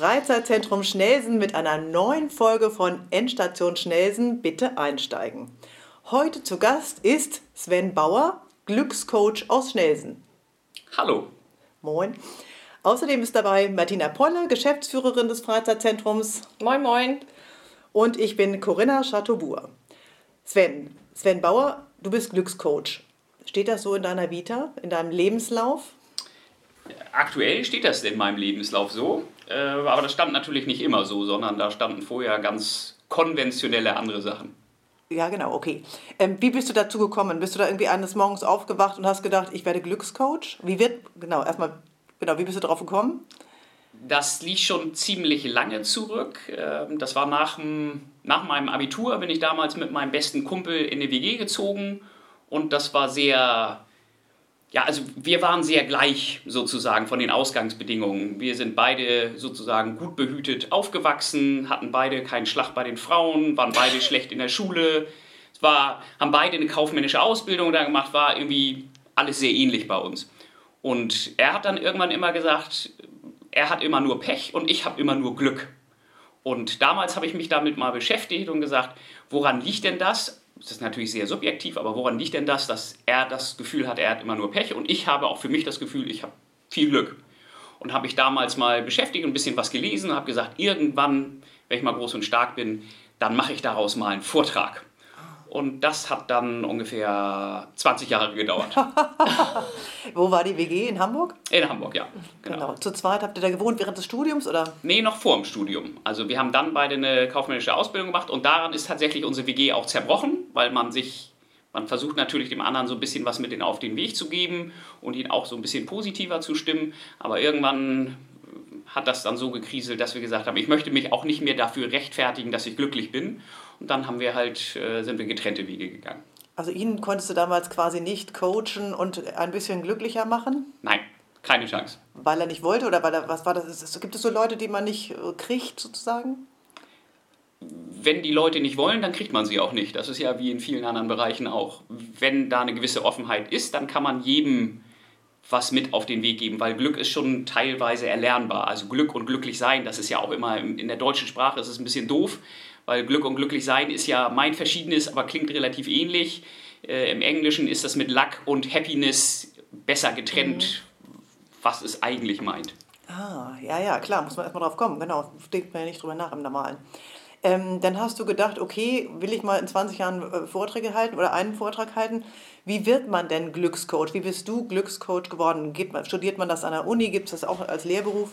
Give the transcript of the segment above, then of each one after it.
Freizeitzentrum Schnelsen mit einer neuen Folge von Endstation Schnelsen. Bitte einsteigen. Heute zu Gast ist Sven Bauer, Glückscoach aus Schnelsen. Hallo. Moin. Außerdem ist dabei Martina Polle, Geschäftsführerin des Freizeitzentrums. Moin, moin. Und ich bin Corinna Chateaubourg. Sven, Sven Bauer, du bist Glückscoach. Steht das so in deiner Vita, in deinem Lebenslauf? Aktuell steht das in meinem Lebenslauf so, aber das stand natürlich nicht immer so, sondern da standen vorher ganz konventionelle andere Sachen. Ja, genau, okay. Ähm, wie bist du dazu gekommen? Bist du da irgendwie eines Morgens aufgewacht und hast gedacht, ich werde Glückscoach? Wie wird, genau, erstmal, genau, wie bist du darauf gekommen? Das liegt schon ziemlich lange zurück. Ähm, das war nach, nach meinem Abitur, bin ich damals mit meinem besten Kumpel in eine WG gezogen und das war sehr ja, also wir waren sehr gleich sozusagen von den Ausgangsbedingungen. Wir sind beide sozusagen gut behütet aufgewachsen, hatten beide keinen Schlag bei den Frauen, waren beide schlecht in der Schule, es war, haben beide eine kaufmännische Ausbildung da gemacht, war irgendwie alles sehr ähnlich bei uns. Und er hat dann irgendwann immer gesagt, er hat immer nur Pech und ich habe immer nur Glück. Und damals habe ich mich damit mal beschäftigt und gesagt, woran liegt denn das? Das ist natürlich sehr subjektiv, aber woran liegt denn das, dass er das Gefühl hat, er hat immer nur Pech und ich habe auch für mich das Gefühl, ich habe viel Glück. Und habe ich damals mal beschäftigt, und ein bisschen was gelesen, und habe gesagt, irgendwann, wenn ich mal groß und stark bin, dann mache ich daraus mal einen Vortrag. Und das hat dann ungefähr 20 Jahre gedauert. Wo war die WG? In Hamburg? In Hamburg, ja. Genau. genau. Zu zweit habt ihr da gewohnt während des Studiums? Oder? Nee, noch vor dem Studium. Also wir haben dann beide eine kaufmännische Ausbildung gemacht und daran ist tatsächlich unsere WG auch zerbrochen, weil man sich, man versucht natürlich dem anderen so ein bisschen was mit auf den Weg zu geben und ihn auch so ein bisschen positiver zu stimmen. Aber irgendwann hat das dann so gekriselt, dass wir gesagt haben, ich möchte mich auch nicht mehr dafür rechtfertigen, dass ich glücklich bin. Und dann haben wir halt, äh, sind wir getrennte Wege gegangen. Also ihn konntest du damals quasi nicht coachen und ein bisschen glücklicher machen? Nein, keine Chance. Weil er nicht wollte oder weil er, was war das? Gibt es so Leute, die man nicht äh, kriegt sozusagen? Wenn die Leute nicht wollen, dann kriegt man sie auch nicht. Das ist ja wie in vielen anderen Bereichen auch. Wenn da eine gewisse Offenheit ist, dann kann man jedem was mit auf den Weg geben, weil Glück ist schon teilweise erlernbar. Also Glück und glücklich sein, das ist ja auch immer in der deutschen Sprache ist es ein bisschen doof, weil Glück und glücklich sein ist ja mein verschiedenes, aber klingt relativ ähnlich. Äh, Im Englischen ist das mit Luck und Happiness besser getrennt, mhm. was es eigentlich meint. Ah, ja, ja, klar, muss man erstmal drauf kommen. Genau, denkt man ja nicht drüber nach im Normalen. Ähm, dann hast du gedacht, okay, will ich mal in 20 Jahren äh, Vorträge halten oder einen Vortrag halten? Wie wird man denn Glückscoach? Wie bist du Glückscoach geworden? Man, studiert man das an der Uni? Gibt es das auch als Lehrberuf?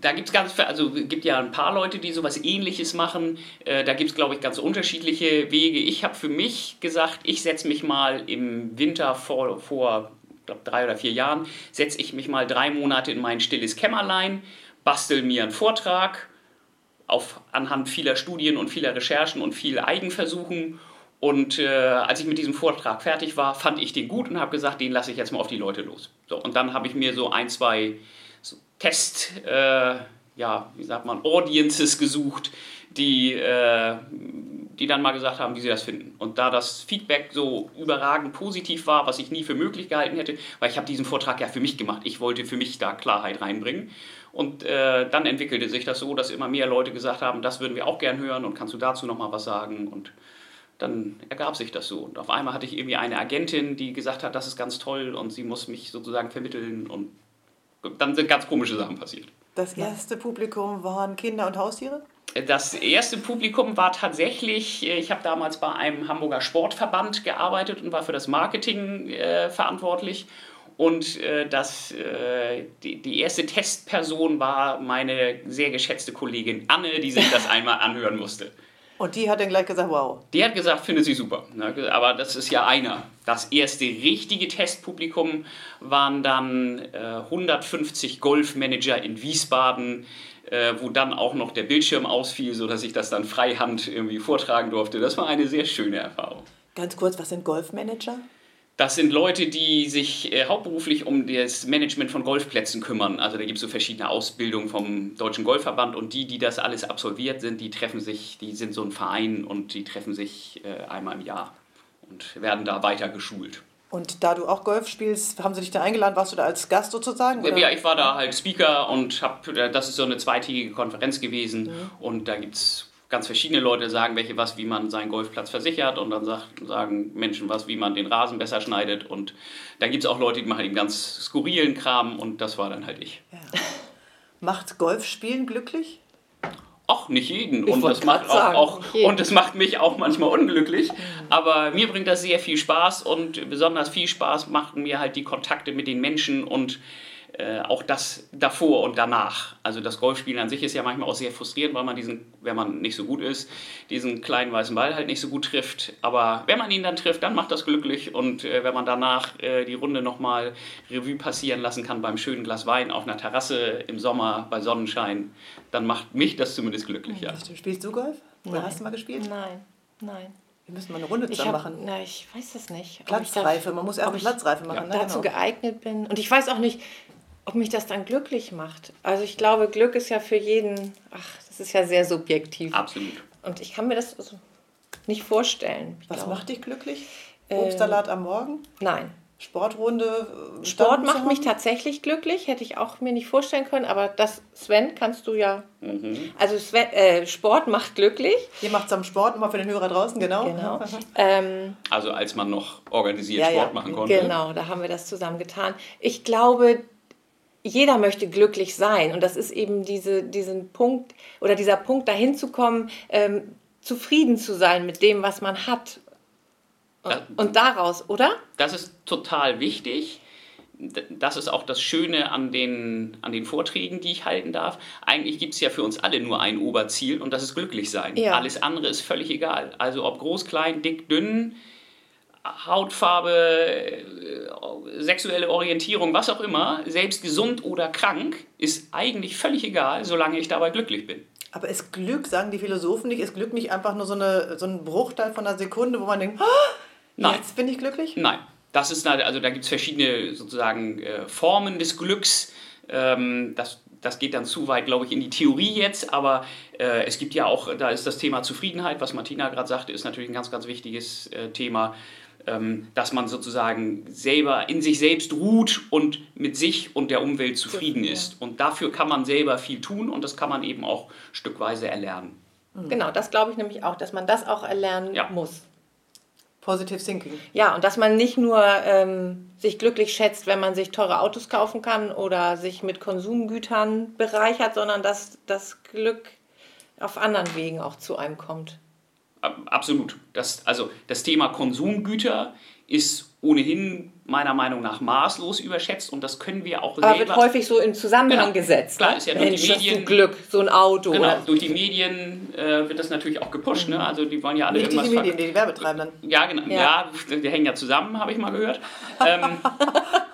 Da gibt es ganz, also gibt ja ein paar Leute, die sowas ähnliches machen. Äh, da gibt es, glaube ich, ganz unterschiedliche Wege. Ich habe für mich gesagt, ich setze mich mal im Winter vor, vor glaub, drei oder vier Jahren, setze ich mich mal drei Monate in mein stilles Kämmerlein, bastel mir einen Vortrag auf, anhand vieler Studien und vieler Recherchen und viel Eigenversuchen. Und äh, als ich mit diesem Vortrag fertig war, fand ich den gut und habe gesagt, den lasse ich jetzt mal auf die Leute los. So, und dann habe ich mir so ein, zwei Test, äh, ja, wie sagt man, Audiences gesucht, die, äh, die dann mal gesagt haben, wie sie das finden. Und da das Feedback so überragend positiv war, was ich nie für möglich gehalten hätte, weil ich habe diesen Vortrag ja für mich gemacht. Ich wollte für mich da Klarheit reinbringen. Und äh, dann entwickelte sich das so, dass immer mehr Leute gesagt haben, das würden wir auch gern hören und kannst du dazu noch mal was sagen? Und dann ergab sich das so. Und auf einmal hatte ich irgendwie eine Agentin, die gesagt hat, das ist ganz toll und sie muss mich sozusagen vermitteln und dann sind ganz komische Sachen passiert. Das erste Publikum waren Kinder und Haustiere? Das erste Publikum war tatsächlich, ich habe damals bei einem Hamburger Sportverband gearbeitet und war für das Marketing äh, verantwortlich. Und äh, das, äh, die, die erste Testperson war meine sehr geschätzte Kollegin Anne, die sich das einmal anhören musste. Und die hat dann gleich gesagt, wow. Die hat gesagt, findet sie super. Aber das ist ja einer. Das erste richtige Testpublikum waren dann äh, 150 Golfmanager in Wiesbaden, äh, wo dann auch noch der Bildschirm ausfiel, sodass ich das dann freihand irgendwie vortragen durfte. Das war eine sehr schöne Erfahrung. Ganz kurz, was sind Golfmanager? Das sind Leute, die sich äh, hauptberuflich um das Management von Golfplätzen kümmern. Also da gibt es so verschiedene Ausbildungen vom Deutschen Golfverband und die, die das alles absolviert sind, die treffen sich, die sind so ein Verein und die treffen sich äh, einmal im Jahr und werden da weiter geschult. Und da du auch Golf spielst, haben sie dich da eingeladen? Warst du da als Gast sozusagen? Oder? Ja, ich war da halt Speaker und hab, das ist so eine zweitägige Konferenz gewesen. Mhm. Und da gibt es ganz verschiedene Leute, sagen welche was, wie man seinen Golfplatz versichert. Und dann sagt, sagen Menschen was, wie man den Rasen besser schneidet. Und dann gibt es auch Leute, die machen eben ganz skurrilen Kram. Und das war dann halt ich. Ja. Macht Golfspielen glücklich? Ach, nicht jeden. und das, macht auch, auch und das macht mich auch manchmal unglücklich. Aber mir bringt das sehr viel Spaß und besonders viel Spaß machen mir halt die Kontakte mit den Menschen und äh, auch das davor und danach. Also das Golfspielen an sich ist ja manchmal auch sehr frustrierend, weil man diesen, wenn man nicht so gut ist, diesen kleinen weißen Ball halt nicht so gut trifft. Aber wenn man ihn dann trifft, dann macht das glücklich. Und äh, wenn man danach äh, die Runde nochmal Revue passieren lassen kann beim schönen Glas Wein auf einer Terrasse im Sommer bei Sonnenschein, dann macht mich das zumindest glücklich. Ja. Spielst du Golf? Oder hast du mal gespielt? Nein, nein. Wir müssen mal eine Runde zusammen hab, machen. Na, ich weiß das nicht. Platzreife, man muss erst eine Platzreife machen. Ja, ne? dazu genau. geeignet bin. Und ich weiß auch nicht, ob mich das dann glücklich macht. Also ich glaube, Glück ist ja für jeden, ach, das ist ja sehr subjektiv. Absolut. Und ich kann mir das also nicht vorstellen. Was glaube. macht dich glücklich? Obstsalat ähm, am Morgen? Nein. Sportrunde? Äh, Sport macht mich tatsächlich glücklich, hätte ich auch mir nicht vorstellen können, aber das, Sven, kannst du ja. Mhm. Also Sven, äh, Sport macht glücklich. Ihr macht zusammen Sport, immer für den Hörer draußen, genau. genau. ähm, also als man noch organisiert ja, Sport ja. machen konnte. Genau, da haben wir das zusammen getan. Ich glaube, jeder möchte glücklich sein. Und das ist eben diese, diesen Punkt oder dieser Punkt, dahin zu kommen, ähm, zufrieden zu sein mit dem, was man hat. Und, und daraus, oder? Das ist total wichtig. Das ist auch das Schöne an den, an den Vorträgen, die ich halten darf. Eigentlich gibt es ja für uns alle nur ein Oberziel und das ist glücklich sein. Ja. Alles andere ist völlig egal. Also ob groß, klein, dick, dünn, Hautfarbe, äh, sexuelle Orientierung, was auch immer, selbst gesund oder krank, ist eigentlich völlig egal, solange ich dabei glücklich bin. Aber ist Glück, sagen die Philosophen nicht, ist Glück nicht einfach nur so, eine, so ein Bruchteil von einer Sekunde, wo man denkt, oh, jetzt bin ich glücklich? Nein. Das ist, also da gibt es verschiedene sozusagen äh, Formen des Glücks. Ähm, das, das geht dann zu weit, glaube ich, in die Theorie jetzt, aber äh, es gibt ja auch, da ist das Thema Zufriedenheit, was Martina gerade sagte, ist natürlich ein ganz, ganz wichtiges äh, Thema. Ähm, dass man sozusagen selber in sich selbst ruht und mit sich und der Umwelt zufrieden ist. Und dafür kann man selber viel tun und das kann man eben auch stückweise erlernen. Mhm. Genau, das glaube ich nämlich auch, dass man das auch erlernen ja. muss. Positive Thinking. Ja, und dass man nicht nur ähm, sich glücklich schätzt, wenn man sich teure Autos kaufen kann oder sich mit Konsumgütern bereichert, sondern dass das Glück auf anderen Wegen auch zu einem kommt. Absolut. Das, also das Thema Konsumgüter ist ohnehin meiner Meinung nach maßlos überschätzt und das können wir auch Aber selber... wird häufig so in Zusammenhang genau. gesetzt. Klar, ist ja durch Mensch, die Medien... Glück, so ein Auto. Genau, oder? durch die Medien äh, wird das natürlich auch gepusht. Ne? Also die wollen ja alle Nicht irgendwas... die Medien, die, die Werbetreibenden. Ja, genau. Ja. ja, die hängen ja zusammen, habe ich mal gehört. ähm,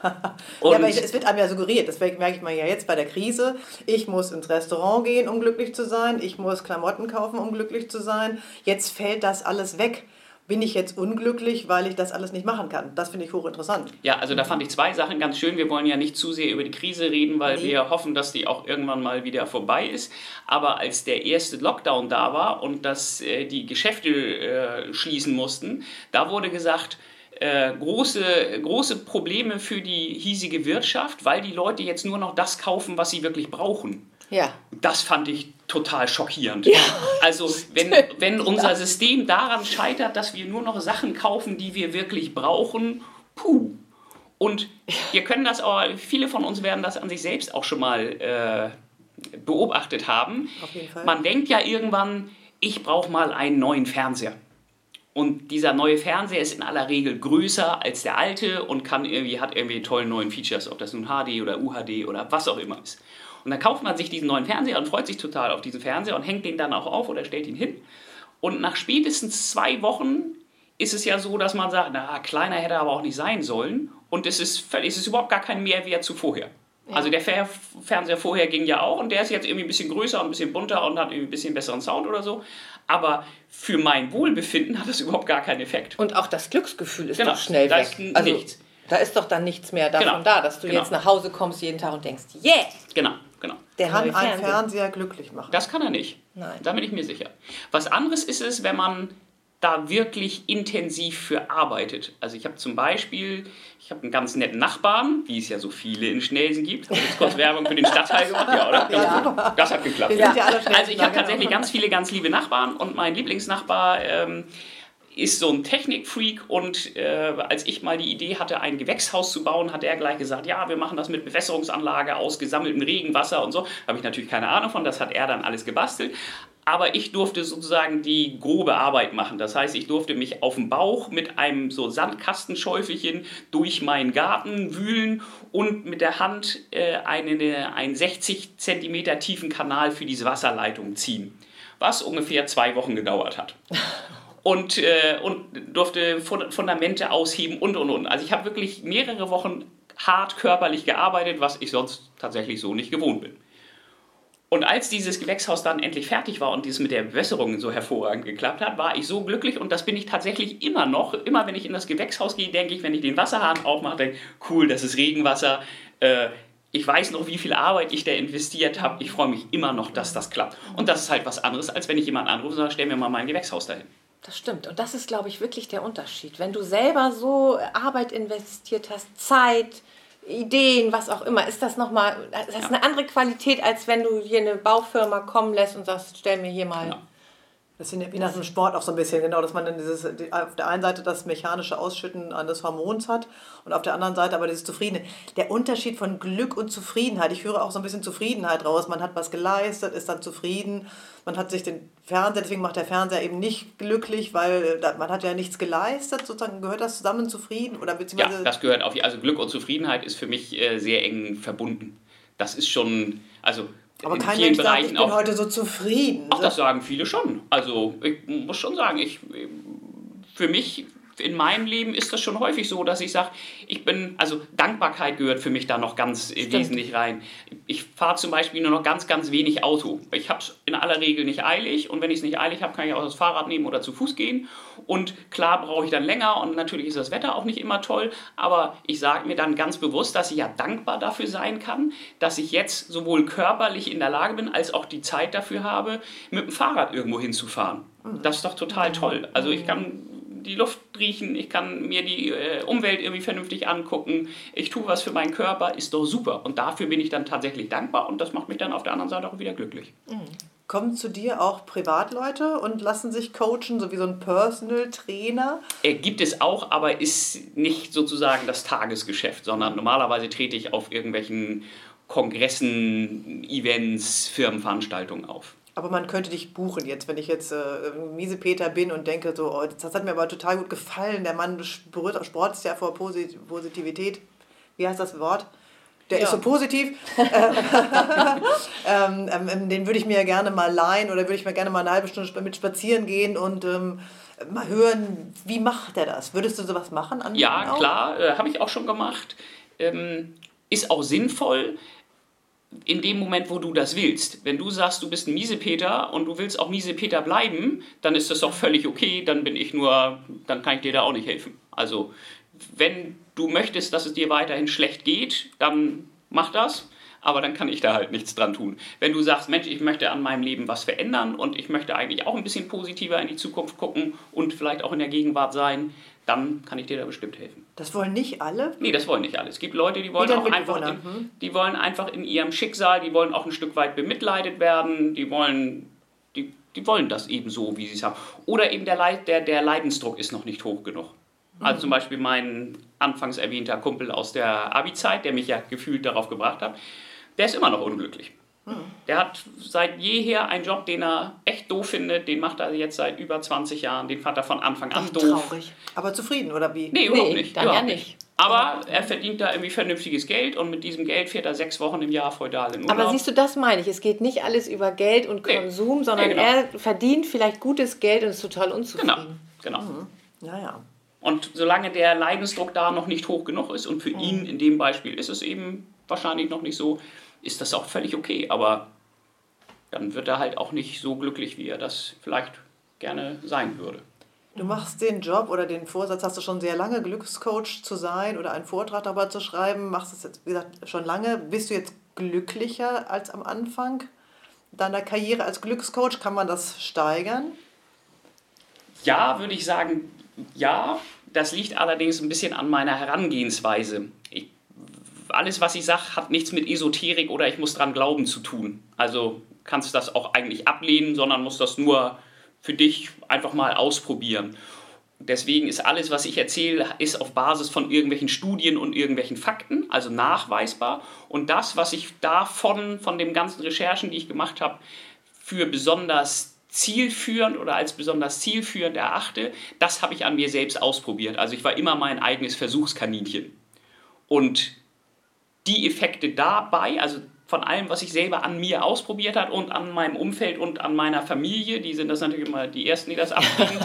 ja, aber ich, es wird einem ja suggeriert, das merke ich mal ja jetzt bei der Krise. Ich muss ins Restaurant gehen, um glücklich zu sein. Ich muss Klamotten kaufen, um glücklich zu sein. Jetzt fällt das alles weg bin ich jetzt unglücklich, weil ich das alles nicht machen kann? Das finde ich hochinteressant. Ja, also da fand ich zwei Sachen ganz schön. Wir wollen ja nicht zu sehr über die Krise reden, weil nee. wir hoffen, dass die auch irgendwann mal wieder vorbei ist. Aber als der erste Lockdown da war und dass äh, die Geschäfte äh, schließen mussten, da wurde gesagt, äh, große, große Probleme für die hiesige Wirtschaft, weil die Leute jetzt nur noch das kaufen, was sie wirklich brauchen. Ja. Das fand ich total schockierend. Ja. Also wenn, wenn unser System daran scheitert, dass wir nur noch Sachen kaufen, die wir wirklich brauchen, puh. Und wir können das auch, viele von uns werden das an sich selbst auch schon mal äh, beobachtet haben. Auf jeden Fall. Man denkt ja irgendwann, ich brauche mal einen neuen Fernseher. Und dieser neue Fernseher ist in aller Regel größer als der alte und kann irgendwie, hat irgendwie tolle neuen Features, ob das nun HD oder UHD oder was auch immer ist. Und dann kauft man sich diesen neuen Fernseher und freut sich total auf diesen Fernseher und hängt den dann auch auf oder stellt ihn hin. Und nach spätestens zwei Wochen ist es ja so, dass man sagt, na, kleiner hätte er aber auch nicht sein sollen. Und es ist, völlig, es ist überhaupt gar kein Mehrwert zu vorher. Ja. Also der Fernseher vorher ging ja auch und der ist jetzt irgendwie ein bisschen größer und ein bisschen bunter und hat irgendwie ein bisschen besseren Sound oder so. Aber für mein Wohlbefinden hat das überhaupt gar keinen Effekt. Und auch das Glücksgefühl ist genau, doch schnell da weg. Ist also, nichts. Da ist doch dann nichts mehr davon genau. da, dass du genau. jetzt nach Hause kommst jeden Tag und denkst, yeah! Genau. Genau. Der kann ein Fernseher glücklich machen. Das kann er nicht. Nein. Da bin ich mir sicher. Was anderes ist es, wenn man da wirklich intensiv für arbeitet. Also ich habe zum Beispiel, ich habe einen ganz netten Nachbarn, wie es ja so viele in Schnelsen gibt. Habe jetzt kurz Werbung für den Stadtteil gemacht, ja, oder? Ja. Das hat geklappt. Ja. Also ich habe tatsächlich ganz viele ganz liebe Nachbarn und mein Lieblingsnachbar ähm, ist so ein Technikfreak und äh, als ich mal die Idee hatte, ein Gewächshaus zu bauen, hat er gleich gesagt, ja, wir machen das mit Bewässerungsanlage aus gesammeltem Regenwasser und so. Habe ich natürlich keine Ahnung von, das hat er dann alles gebastelt. Aber ich durfte sozusagen die grobe Arbeit machen. Das heißt, ich durfte mich auf dem Bauch mit einem so Sandkastenschäufelchen durch meinen Garten wühlen und mit der Hand äh, eine, einen 60 cm tiefen Kanal für diese Wasserleitung ziehen. Was ungefähr zwei Wochen gedauert hat. Und, äh, und durfte Fundamente ausheben und und und. Also ich habe wirklich mehrere Wochen hart körperlich gearbeitet, was ich sonst tatsächlich so nicht gewohnt bin. Und als dieses Gewächshaus dann endlich fertig war und dieses mit der Bewässerung so hervorragend geklappt hat, war ich so glücklich und das bin ich tatsächlich immer noch. Immer wenn ich in das Gewächshaus gehe, denke ich, wenn ich den Wasserhahn aufmache, denke cool, das ist Regenwasser. Äh, ich weiß noch, wie viel Arbeit ich da investiert habe. Ich freue mich immer noch, dass das klappt. Und das ist halt was anderes, als wenn ich jemanden anrufe und sage, stell mir mal mein Gewächshaus dahin. Das stimmt. Und das ist, glaube ich, wirklich der Unterschied. Wenn du selber so Arbeit investiert hast, Zeit, Ideen, was auch immer, ist das nochmal, das ist ja. eine andere Qualität, als wenn du hier eine Baufirma kommen lässt und sagst, stell mir hier mal. Ja. Das wie nach dem Sport auch so ein bisschen, genau, dass man dann dieses, auf der einen Seite das mechanische Ausschütten eines Hormons hat und auf der anderen Seite aber dieses Zufriedene. Der Unterschied von Glück und Zufriedenheit, ich höre auch so ein bisschen Zufriedenheit raus. Man hat was geleistet, ist dann zufrieden. Man hat sich den Fernseher, deswegen macht der Fernseher eben nicht glücklich, weil man hat ja nichts geleistet, sozusagen gehört das zusammen zufrieden oder beziehungsweise... Ja, das gehört auf, also Glück und Zufriedenheit ist für mich äh, sehr eng verbunden. Das ist schon, also aber kein Mensch sagt, ich bin auch, heute so zufrieden. Ach, das sagen viele schon. Also ich muss schon sagen, ich, für mich in meinem Leben ist das schon häufig so, dass ich sage, ich bin, also Dankbarkeit gehört für mich da noch ganz Stimmt. wesentlich rein. Ich fahre zum Beispiel nur noch ganz, ganz wenig Auto. Ich habe es in aller Regel nicht eilig und wenn ich es nicht eilig habe, kann ich auch das Fahrrad nehmen oder zu Fuß gehen. Und klar brauche ich dann länger und natürlich ist das Wetter auch nicht immer toll, aber ich sage mir dann ganz bewusst, dass ich ja dankbar dafür sein kann, dass ich jetzt sowohl körperlich in der Lage bin, als auch die Zeit dafür habe, mit dem Fahrrad irgendwo hinzufahren. Mhm. Das ist doch total toll. Also ich kann die Luft riechen, ich kann mir die äh, Umwelt irgendwie vernünftig angucken, ich tue was für meinen Körper, ist doch super. Und dafür bin ich dann tatsächlich dankbar und das macht mich dann auf der anderen Seite auch wieder glücklich. Mhm. Kommen zu dir auch Privatleute und lassen sich coachen, so wie so ein Personal Trainer? Äh, gibt es auch, aber ist nicht sozusagen das Tagesgeschäft, sondern normalerweise trete ich auf irgendwelchen Kongressen, Events, Firmenveranstaltungen auf. Aber man könnte dich buchen jetzt, wenn ich jetzt äh, Miesepeter bin und denke, so, oh, das hat mir aber total gut gefallen. Der Mann berührt, sportzt ja vor Posit Positivität. Wie heißt das Wort? Der ja. ist so positiv. ähm, ähm, den würde ich mir gerne mal leihen oder würde ich mir gerne mal eine halbe Stunde mit spazieren gehen und ähm, mal hören, wie macht er das? Würdest du sowas machen? ja, klar, äh, habe ich auch schon gemacht. Ähm, ist auch sinnvoll in dem Moment, wo du das willst. Wenn du sagst, du bist ein Miesepeter und du willst auch Miesepeter bleiben, dann ist das doch völlig okay, dann bin ich nur, dann kann ich dir da auch nicht helfen. Also, wenn du möchtest, dass es dir weiterhin schlecht geht, dann mach das, aber dann kann ich da halt nichts dran tun. Wenn du sagst, Mensch, ich möchte an meinem Leben was verändern und ich möchte eigentlich auch ein bisschen positiver in die Zukunft gucken und vielleicht auch in der Gegenwart sein, dann kann ich dir da bestimmt helfen. Das wollen nicht alle? Nee, das wollen nicht alle. Es gibt Leute, die wollen auch einfach in, hm? die wollen einfach in ihrem Schicksal, die wollen auch ein Stück weit bemitleidet werden, die wollen, die, die wollen das eben so, wie sie es haben. Oder eben der, Leid, der, der Leidensdruck ist noch nicht hoch genug. Mhm. Also zum Beispiel mein anfangs erwähnter Kumpel aus der Abi-Zeit, der mich ja gefühlt darauf gebracht hat, der ist immer noch unglücklich. Der hat seit jeher einen Job, den er echt doof findet. Den macht er jetzt seit über 20 Jahren. Den fand er von Anfang an Ach, doof. Traurig. Aber zufrieden, oder wie? Nee, überhaupt nee, nicht. Dann überhaupt ja nicht. Aber er verdient da irgendwie vernünftiges Geld und mit diesem Geld fährt er sechs Wochen im Jahr feudal in Urlaub. Aber siehst du, das meine ich. Es geht nicht alles über Geld und Konsum, nee. sondern nee, genau. er verdient vielleicht gutes Geld und ist total unzufrieden. Genau, genau. Mhm. Ja, ja. Und solange der Leidensdruck da noch nicht hoch genug ist, und für mhm. ihn in dem Beispiel ist es eben wahrscheinlich noch nicht so, ist das auch völlig okay. Aber dann wird er halt auch nicht so glücklich, wie er das vielleicht gerne sein würde. Du machst den Job oder den Vorsatz, hast du schon sehr lange, Glückscoach zu sein oder einen Vortrag darüber zu schreiben, machst es jetzt, wie gesagt, schon lange. Bist du jetzt glücklicher als am Anfang deiner Karriere als Glückscoach? Kann man das steigern? Ja, würde ich sagen, ja. Das liegt allerdings ein bisschen an meiner Herangehensweise. Alles, was ich sage, hat nichts mit Esoterik oder ich muss dran glauben zu tun. Also kannst du das auch eigentlich ablehnen, sondern musst das nur für dich einfach mal ausprobieren. Deswegen ist alles, was ich erzähle, ist auf Basis von irgendwelchen Studien und irgendwelchen Fakten, also nachweisbar. Und das, was ich davon, von den ganzen Recherchen, die ich gemacht habe, für besonders zielführend oder als besonders zielführend erachte, das habe ich an mir selbst ausprobiert. Also ich war immer mein eigenes Versuchskaninchen. Und die Effekte dabei, also von allem, was ich selber an mir ausprobiert habe und an meinem Umfeld und an meiner Familie, die sind das natürlich immer die Ersten, die das abkriegen,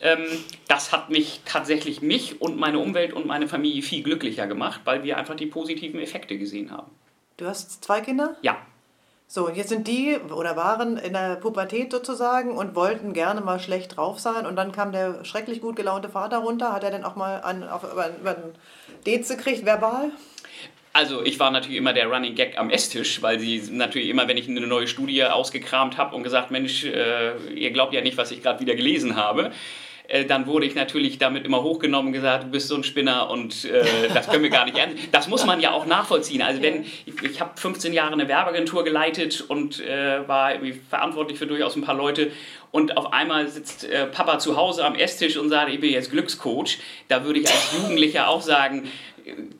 ähm, das hat mich tatsächlich mich und meine Umwelt und meine Familie viel glücklicher gemacht, weil wir einfach die positiven Effekte gesehen haben. Du hast zwei Kinder? Ja. So, jetzt sind die oder waren in der Pubertät sozusagen und wollten gerne mal schlecht drauf sein. Und dann kam der schrecklich gut gelaunte Vater runter. Hat er denn auch mal einen, auf, über, über einen Dez gekriegt, verbal? Also ich war natürlich immer der Running Gag am Esstisch, weil sie natürlich immer, wenn ich eine neue Studie ausgekramt habe und gesagt, Mensch, äh, ihr glaubt ja nicht, was ich gerade wieder gelesen habe, äh, dann wurde ich natürlich damit immer hochgenommen und gesagt, du bist so ein Spinner und äh, das können wir gar nicht ernst. Das muss man ja auch nachvollziehen. Also wenn ich, ich habe 15 Jahre eine Werbeagentur geleitet und äh, war verantwortlich für durchaus ein paar Leute und auf einmal sitzt äh, Papa zu Hause am Esstisch und sagt, ich bin jetzt Glückscoach, da würde ich als Jugendlicher auch sagen,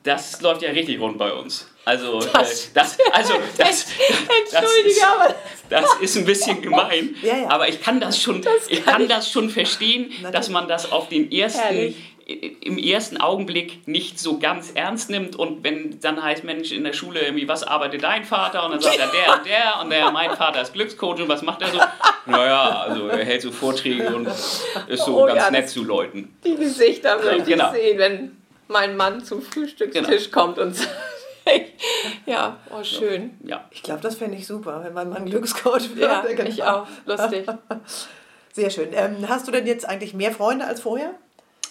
das läuft ja richtig rund bei uns. Also das, äh, das also das, Entschuldige, aber das ist ein bisschen gemein, ja, ja. aber ich kann das schon, das kann ich kann ich. das schon verstehen, Natürlich. dass man das auf den ersten Herrlich im ersten Augenblick nicht so ganz ernst nimmt und wenn dann heißt, Mensch, in der Schule irgendwie, was arbeitet dein Vater? Und dann sagt er, der und der und der, mein Vater ist Glückscoach und was macht er so? Naja, also er hält so Vorträge und ist so oh, ganz ja, nett zu Leuten. Die Gesichter würde ich genau. sehen, wenn mein Mann zum Frühstückstisch genau. kommt und sagt, ja, oh schön. Ja. Ich glaube, das fände ich super, wenn mein Mann Glückscoach wird. Ja, genau. ich auch. Lustig. Sehr schön. Ähm, hast du denn jetzt eigentlich mehr Freunde als vorher?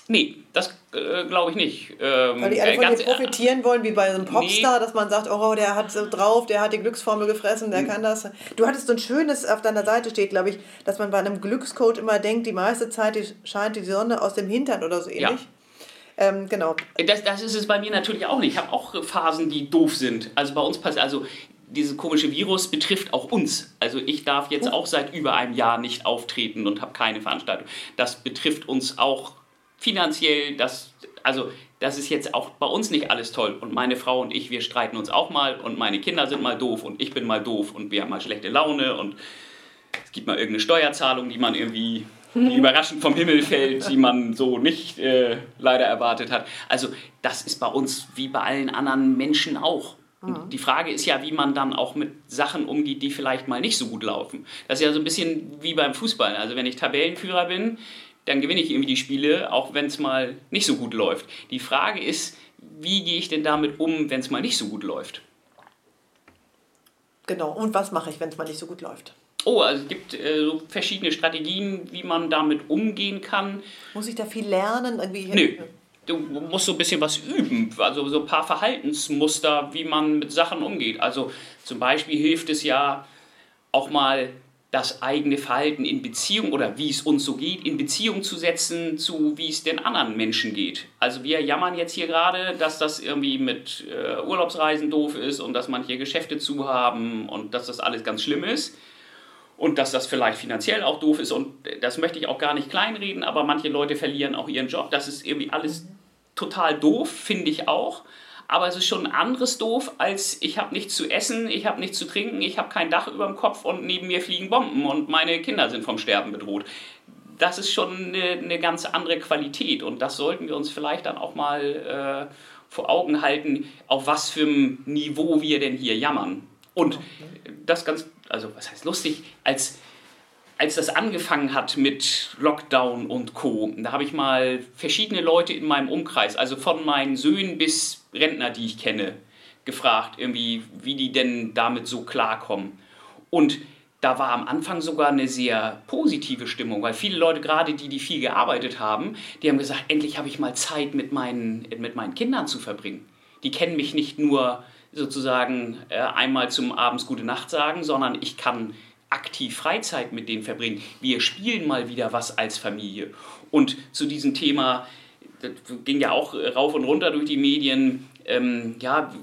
Nee, das äh, glaube ich nicht. Ähm, Weil die alle von dir profitieren wollen, wie bei so einem Popstar, nee. dass man sagt, oh, der hat so drauf, der hat die Glücksformel gefressen, der mhm. kann das. Du hattest so ein schönes, auf deiner Seite steht, glaube ich, dass man bei einem Glückscoach immer denkt, die meiste Zeit die scheint die Sonne aus dem Hintern oder so ähnlich. Ja. Ähm, genau. Das, das ist es bei mir natürlich auch nicht. Ich habe auch Phasen, die doof sind. Also bei uns passiert, also dieses komische Virus betrifft auch uns. Also ich darf jetzt auch seit über einem Jahr nicht auftreten und habe keine Veranstaltung. Das betrifft uns auch finanziell. Das, also das ist jetzt auch bei uns nicht alles toll. Und meine Frau und ich, wir streiten uns auch mal und meine Kinder sind mal doof und ich bin mal doof und wir haben mal schlechte Laune und es gibt mal irgendeine Steuerzahlung, die man irgendwie die überraschend vom Himmel fällt, die man so nicht äh, leider erwartet hat. Also das ist bei uns wie bei allen anderen Menschen auch. Und die Frage ist ja, wie man dann auch mit Sachen umgeht, die vielleicht mal nicht so gut laufen. Das ist ja so ein bisschen wie beim Fußball. Also wenn ich Tabellenführer bin, dann gewinne ich irgendwie die Spiele, auch wenn es mal nicht so gut läuft. Die Frage ist, wie gehe ich denn damit um, wenn es mal nicht so gut läuft? Genau, und was mache ich, wenn es mal nicht so gut läuft? Oh, also es gibt äh, so verschiedene Strategien, wie man damit umgehen kann. Muss ich da viel lernen? Irgendwie Nö. Du musst so ein bisschen was üben, also so ein paar Verhaltensmuster, wie man mit Sachen umgeht. Also zum Beispiel hilft es ja auch mal das eigene Verhalten in Beziehung oder wie es uns so geht, in Beziehung zu setzen zu, wie es den anderen Menschen geht. Also wir jammern jetzt hier gerade, dass das irgendwie mit äh, Urlaubsreisen doof ist und dass manche Geschäfte zu haben und dass das alles ganz schlimm ist und dass das vielleicht finanziell auch doof ist und das möchte ich auch gar nicht kleinreden, aber manche Leute verlieren auch ihren Job. Das ist irgendwie alles total doof, finde ich auch. Aber es ist schon ein anderes doof, als ich habe nichts zu essen, ich habe nichts zu trinken, ich habe kein Dach über dem Kopf und neben mir fliegen Bomben und meine Kinder sind vom Sterben bedroht. Das ist schon eine, eine ganz andere Qualität und das sollten wir uns vielleicht dann auch mal äh, vor Augen halten, auf was für einem Niveau wir denn hier jammern. Und das ganz also was heißt lustig, als, als das angefangen hat mit Lockdown und Co., da habe ich mal verschiedene Leute in meinem Umkreis, also von meinen Söhnen bis Rentner, die ich kenne, gefragt, irgendwie, wie die denn damit so klarkommen. Und da war am Anfang sogar eine sehr positive Stimmung, weil viele Leute, gerade die, die viel gearbeitet haben, die haben gesagt, endlich habe ich mal Zeit mit meinen, mit meinen Kindern zu verbringen. Die kennen mich nicht nur sozusagen äh, einmal zum Abends gute Nacht sagen, sondern ich kann aktiv Freizeit mit denen verbringen. Wir spielen mal wieder was als Familie. Und zu diesem Thema, das ging ja auch rauf und runter durch die Medien, ähm, ja,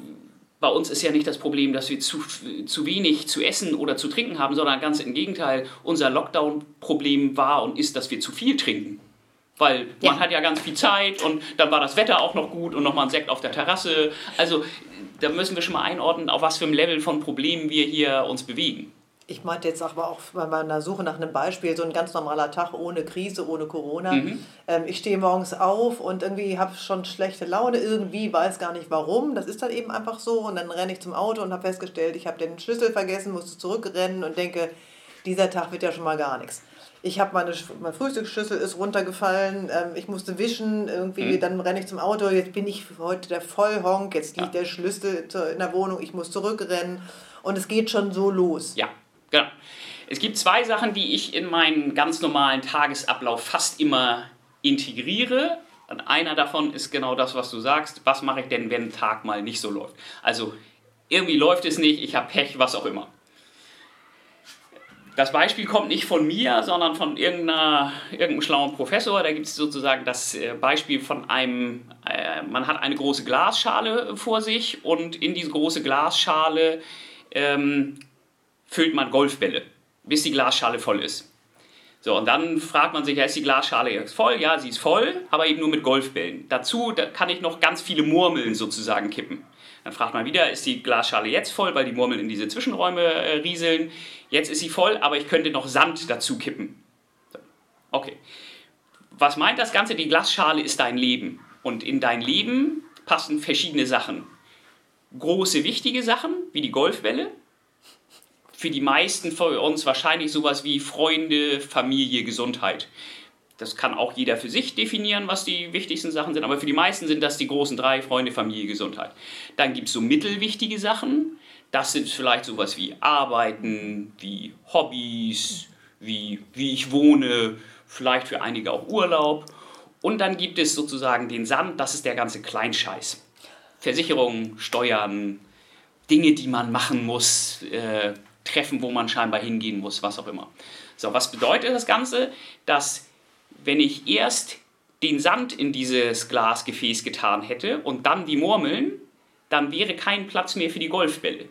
bei uns ist ja nicht das Problem, dass wir zu, zu wenig zu essen oder zu trinken haben, sondern ganz im Gegenteil, unser Lockdown-Problem war und ist, dass wir zu viel trinken. Weil ja. man hat ja ganz viel Zeit und dann war das Wetter auch noch gut und nochmal ein Sekt auf der Terrasse. Also da müssen wir schon mal einordnen, auf was für einem Level von Problemen wir hier uns bewegen. Ich meinte jetzt aber auch bei meiner Suche nach einem Beispiel, so ein ganz normaler Tag ohne Krise, ohne Corona. Mhm. Ähm, ich stehe morgens auf und irgendwie habe schon schlechte Laune, irgendwie weiß gar nicht warum. Das ist dann eben einfach so. Und dann renne ich zum Auto und habe festgestellt, ich habe den Schlüssel vergessen, musste zurückrennen und denke, dieser Tag wird ja schon mal gar nichts. Ich habe meine, mein Frühstücksschüssel ist runtergefallen, ähm, ich musste wischen, irgendwie, mhm. dann renne ich zum Auto, jetzt bin ich heute der Vollhonk, jetzt liegt ja. der Schlüssel in der Wohnung, ich muss zurückrennen und es geht schon so los. Ja. Genau. Es gibt zwei Sachen, die ich in meinen ganz normalen Tagesablauf fast immer integriere. Und einer davon ist genau das, was du sagst. Was mache ich denn, wenn ein Tag mal nicht so läuft? Also irgendwie läuft es nicht, ich habe Pech, was auch immer. Das Beispiel kommt nicht von mir, sondern von irgendeinem schlauen Professor. Da gibt es sozusagen das äh, Beispiel von einem, äh, man hat eine große Glasschale vor sich und in diese große Glasschale ähm, füllt man Golfbälle, bis die Glasschale voll ist. So, und dann fragt man sich, ja, ist die Glasschale jetzt voll? Ja, sie ist voll, aber eben nur mit Golfbällen. Dazu da kann ich noch ganz viele Murmeln sozusagen kippen. Dann fragt man wieder, ist die Glasschale jetzt voll, weil die Murmeln in diese Zwischenräume äh, rieseln? Jetzt ist sie voll, aber ich könnte noch Sand dazu kippen. Okay. Was meint das Ganze? Die Glasschale ist dein Leben. Und in dein Leben passen verschiedene Sachen. Große, wichtige Sachen, wie die Golfbälle, für die meisten von uns wahrscheinlich sowas wie Freunde, Familie, Gesundheit. Das kann auch jeder für sich definieren, was die wichtigsten Sachen sind, aber für die meisten sind das die großen drei, Freunde, Familie, Gesundheit. Dann gibt es so mittelwichtige Sachen, das sind vielleicht sowas wie Arbeiten, wie Hobbys, wie, wie ich wohne, vielleicht für einige auch Urlaub. Und dann gibt es sozusagen den Sand, das ist der ganze Kleinscheiß. Versicherungen, Steuern, Dinge, die man machen muss, äh, treffen, wo man scheinbar hingehen muss, was auch immer. So, was bedeutet das Ganze? Dass wenn ich erst den Sand in dieses Glasgefäß getan hätte und dann die Murmeln, dann wäre kein Platz mehr für die Golfbälle.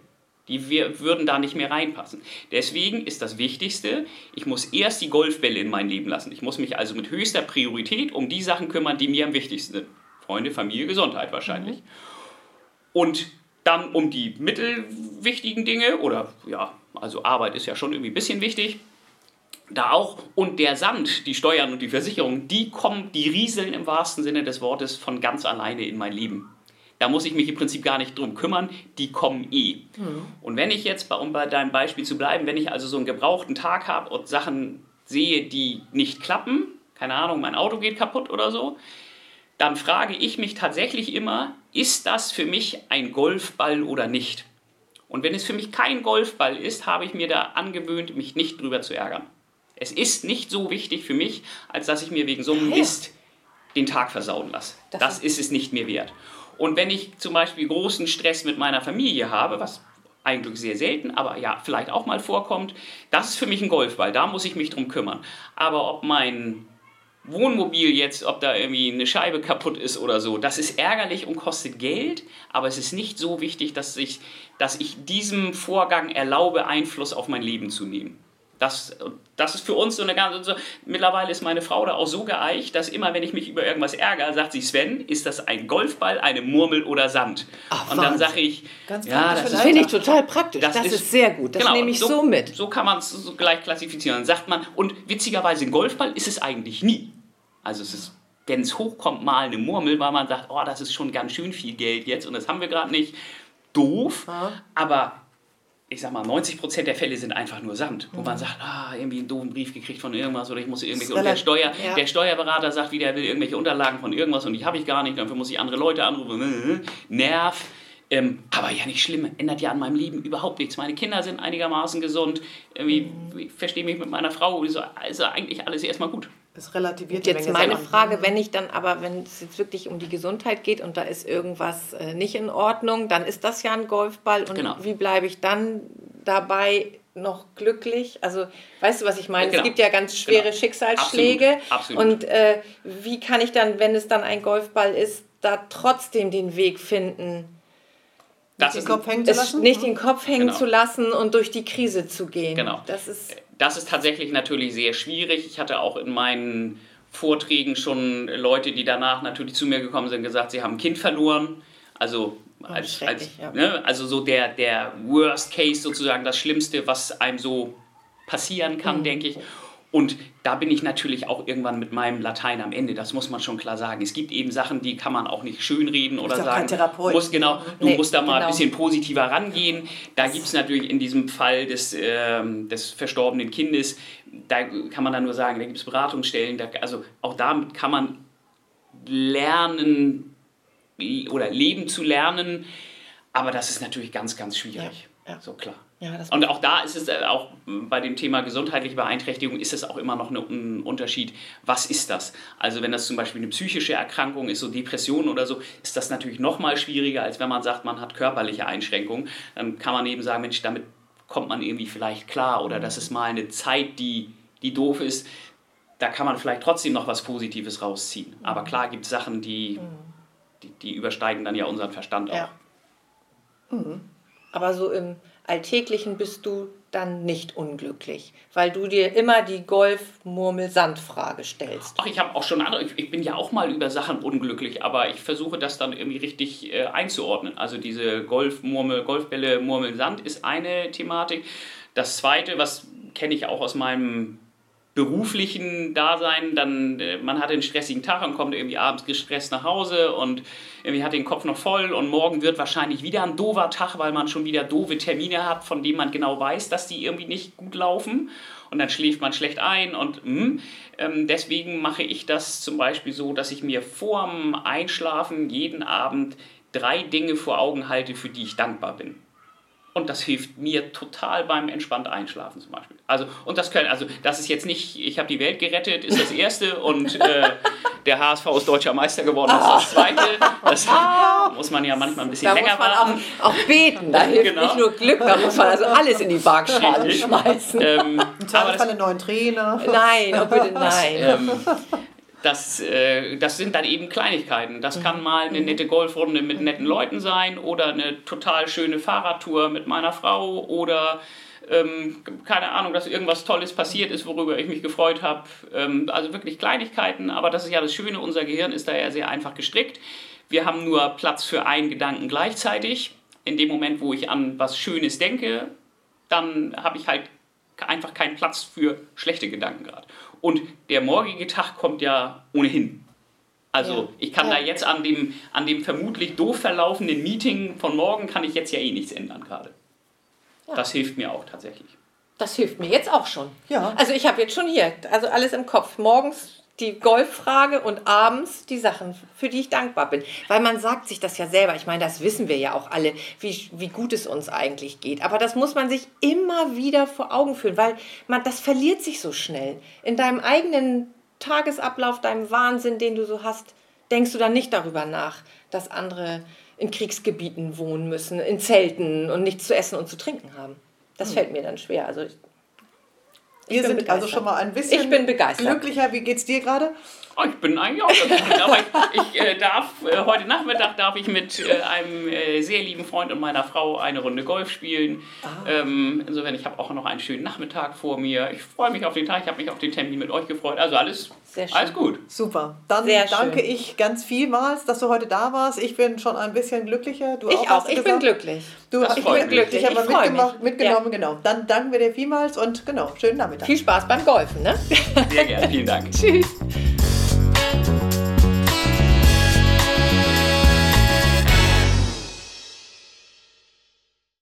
Die würden da nicht mehr reinpassen. Deswegen ist das Wichtigste, ich muss erst die Golfbälle in mein Leben lassen. Ich muss mich also mit höchster Priorität um die Sachen kümmern, die mir am wichtigsten sind. Freunde, Familie, Gesundheit wahrscheinlich. Mhm. Und dann um die mittelwichtigen Dinge oder ja, also Arbeit ist ja schon irgendwie ein bisschen wichtig. Da auch. Und der Sand, die Steuern und die Versicherung, die kommen, die rieseln im wahrsten Sinne des Wortes von ganz alleine in mein Leben. Da muss ich mich im Prinzip gar nicht drum kümmern, die kommen eh. Mhm. Und wenn ich jetzt, um bei deinem Beispiel zu bleiben, wenn ich also so einen gebrauchten Tag habe und Sachen sehe, die nicht klappen, keine Ahnung, mein Auto geht kaputt oder so, dann frage ich mich tatsächlich immer, ist das für mich ein Golfball oder nicht? Und wenn es für mich kein Golfball ist, habe ich mir da angewöhnt, mich nicht drüber zu ärgern. Es ist nicht so wichtig für mich, als dass ich mir wegen so einem Mist den Tag versauen lasse. Das, das ist es nicht mehr wert. Und wenn ich zum Beispiel großen Stress mit meiner Familie habe, was eigentlich sehr selten, aber ja, vielleicht auch mal vorkommt, das ist für mich ein Golfball, da muss ich mich drum kümmern. Aber ob mein Wohnmobil jetzt, ob da irgendwie eine Scheibe kaputt ist oder so, das ist ärgerlich und kostet Geld, aber es ist nicht so wichtig, dass ich, dass ich diesem Vorgang erlaube, Einfluss auf mein Leben zu nehmen. Das, das ist für uns so eine ganz. So, mittlerweile ist meine Frau da auch so geeicht, dass immer, wenn ich mich über irgendwas ärgere, sagt sie: Sven, ist das ein Golfball, eine Murmel oder Sand? Ach, und dann sage ich: ganz Ja, das, das finde ich total praktisch. Das, das ist, ist, sehr gut. Das genau, nehme ich so, so, mit. So kann man es so gleich klassifizieren. Dann sagt man, und witzigerweise, ein Golfball ist es eigentlich nie. Also, es ist wenn es hochkommt, mal eine Murmel, weil man sagt, oh, das ist schon ganz schön viel Geld jetzt und das haben wir gerade nicht. Doof, ja. aber ich sag mal, 90% der Fälle sind einfach nur Sand, wo mhm. man sagt, ah, irgendwie einen doofen Brief gekriegt von irgendwas oder ich muss irgendwelche, und der, Steuer, ja. der Steuerberater sagt wieder, er will irgendwelche Unterlagen von irgendwas und die habe ich gar nicht, dafür muss ich andere Leute anrufen, Nerv. Ähm, aber ja, nicht schlimm, ändert ja an meinem Leben überhaupt nichts. Meine Kinder sind einigermaßen gesund, irgendwie, mhm. ich verstehe mich mit meiner Frau, also, also eigentlich alles erstmal gut. Das relativiert jetzt Menge meine Frage, wenn ich dann aber, wenn es jetzt wirklich um die Gesundheit geht und da ist irgendwas äh, nicht in Ordnung, dann ist das ja ein Golfball. Und genau. wie bleibe ich dann dabei, noch glücklich? Also, weißt du, was ich meine? Genau. Es gibt ja ganz schwere Genau. Schicksalsschläge. Absolut. Absolut. Und äh, wie kann ich dann, wenn es dann ein Golfball ist, da trotzdem den Weg finden, Das den Kopf hängen zu es lassen? nicht den Kopf hängen Genau. zu lassen und durch die Krise zu gehen? Genau. Das ist. Das ist tatsächlich natürlich sehr schwierig. Ich hatte auch in meinen Vorträgen schon Leute, die danach natürlich zu mir gekommen sind, gesagt, sie haben ein Kind verloren. Also als, als, schrecklich, ja. ne, also so der, der Worst Case sozusagen, das Schlimmste, was einem so passieren kann, Mhm. denke ich. Und da bin ich natürlich auch irgendwann mit meinem Latein am Ende. Das muss man schon klar sagen. Es gibt eben Sachen, die kann man auch nicht schönreden oder sagen. kein Therapeut. Muss genau, du Nee, musst da mal genau. ein bisschen positiver rangehen. Da gibt es natürlich in diesem Fall des, ähm, des verstorbenen Kindes, da kann man dann nur sagen, da gibt es Beratungsstellen. Da, also auch damit kann man lernen oder leben zu lernen. Aber das ist natürlich ganz, ganz schwierig. Ja, ja. So klar. Ja, Und auch da ist es äh, auch bei dem Thema gesundheitliche Beeinträchtigung ist es auch immer noch eine- ein Unterschied. Was ist das? Also wenn das zum Beispiel eine psychische Erkrankung ist, so Depression oder so, ist das natürlich noch mal schwieriger, als wenn man sagt, man hat körperliche Einschränkungen. Dann kann man eben sagen, Mensch, damit kommt man irgendwie vielleicht klar oder das ist mal eine Zeit, die, die doof ist. Da kann man vielleicht trotzdem noch was Positives rausziehen. Aber klar gibt es Sachen, die, die, die übersteigen dann ja unseren Verstand auch. Ja. Aber so im Alltäglichen bist du dann nicht unglücklich, weil du dir immer die Golf-Murmel-Sand-Frage stellst. Ach, ich habe auch schon andere. Ich, bin ja auch mal über Sachen unglücklich, aber ich versuche das dann irgendwie richtig äh, einzuordnen. Also diese Golfmurmel, Golfbälle, Murmeln, Sand ist eine Thematik. Das zweite, was kenne ich auch aus meinem beruflichen Dasein, dann äh, man hat einen stressigen Tag und kommt irgendwie abends gestresst nach Hause und irgendwie hat den Kopf noch voll und morgen wird wahrscheinlich wieder ein doofer Tag, weil man schon wieder doofe Termine hat, von denen man genau weiß, dass die irgendwie nicht gut laufen und dann schläft man schlecht ein und mm, ähm, deswegen mache ich das zum Beispiel so, dass ich mir vorm Einschlafen jeden Abend drei Dinge vor Augen halte, für die ich dankbar bin. Und das hilft mir total beim entspannt Einschlafen zum Beispiel. Also, und das können, also das ist jetzt nicht, ich habe die Welt gerettet, ist das erste und äh, der HSV ist deutscher Meister geworden, ist das zweite. Das muss man ja manchmal ein bisschen Da länger muss man auch, warten. auch beten, da hilft Genau. nicht nur Glück, da muss man also alles in die Waagschale schmeißen. Ähm, Im aber Zweifelsfall das, einen neuen Trainer. Nein, oh bitte nein. ähm, das, äh, das sind dann eben Kleinigkeiten. Das kann mal eine nette Golfrunde mit netten Leuten sein oder eine total schöne Fahrradtour mit meiner Frau oder ähm, keine Ahnung, dass irgendwas Tolles passiert ist, worüber ich mich gefreut habe. Ähm, also wirklich Kleinigkeiten, aber das ist ja das Schöne, unser Gehirn ist da ja sehr einfach gestrickt. Wir haben nur Platz für einen Gedanken gleichzeitig. In dem Moment, wo ich an was Schönes denke, dann habe ich halt einfach keinen Platz für schlechte Gedanken gerade. Und der morgige Tag kommt ja ohnehin. Also Ja. ich kann Ja. da jetzt an dem, an dem vermutlich doof verlaufenden Meeting von morgen, kann ich jetzt ja eh nichts ändern gerade. Das hilft mir auch tatsächlich. Das hilft mir jetzt auch schon. Ja. Also ich habe jetzt schon hier, also alles im Kopf. Morgens die Golffrage und abends die Sachen, für die ich dankbar bin. Weil man sagt sich das ja selber. Ich meine, das wissen wir ja auch alle, wie, wie gut es uns eigentlich geht. Aber das muss man sich immer wieder vor Augen führen, weil man, das verliert sich so schnell. In deinem eigenen Tagesablauf, deinem Wahnsinn, den du so hast, denkst du dann nicht darüber nach, dass andere in Kriegsgebieten wohnen müssen, in Zelten und nichts zu essen und zu trinken haben. Das fällt mir dann schwer. Also Wir sind also begeistert. schon mal ein bisschen Ich bin begeistert. glücklicher. Wie geht's dir gerade? Oh, ich bin eigentlich auch ganz gut, aber ich, ich äh, darf, äh, heute Nachmittag darf ich mit äh, einem äh, sehr lieben Freund und meiner Frau eine Runde Golf spielen. Ähm, insofern, ich habe auch noch einen schönen Nachmittag vor mir. Ich freue mich auf den Tag, ich habe mich auf den Termin mit euch gefreut. Also alles, Sehr schön. alles gut. Super. Dann Sehr schön. danke ich ganz vielmals, dass du heute da warst. Ich bin schon ein bisschen glücklicher. Du Ich auch. auch. hast du Ich bin gesagt. glücklich. Du, Das ich freut bin mich. glücklich. Ich habe mitgenommen, genau. Dann danken wir dir vielmals und genau, schönen Nachmittag. Viel Spaß beim Golfen, ne? Sehr gerne, vielen Dank. Tschüss.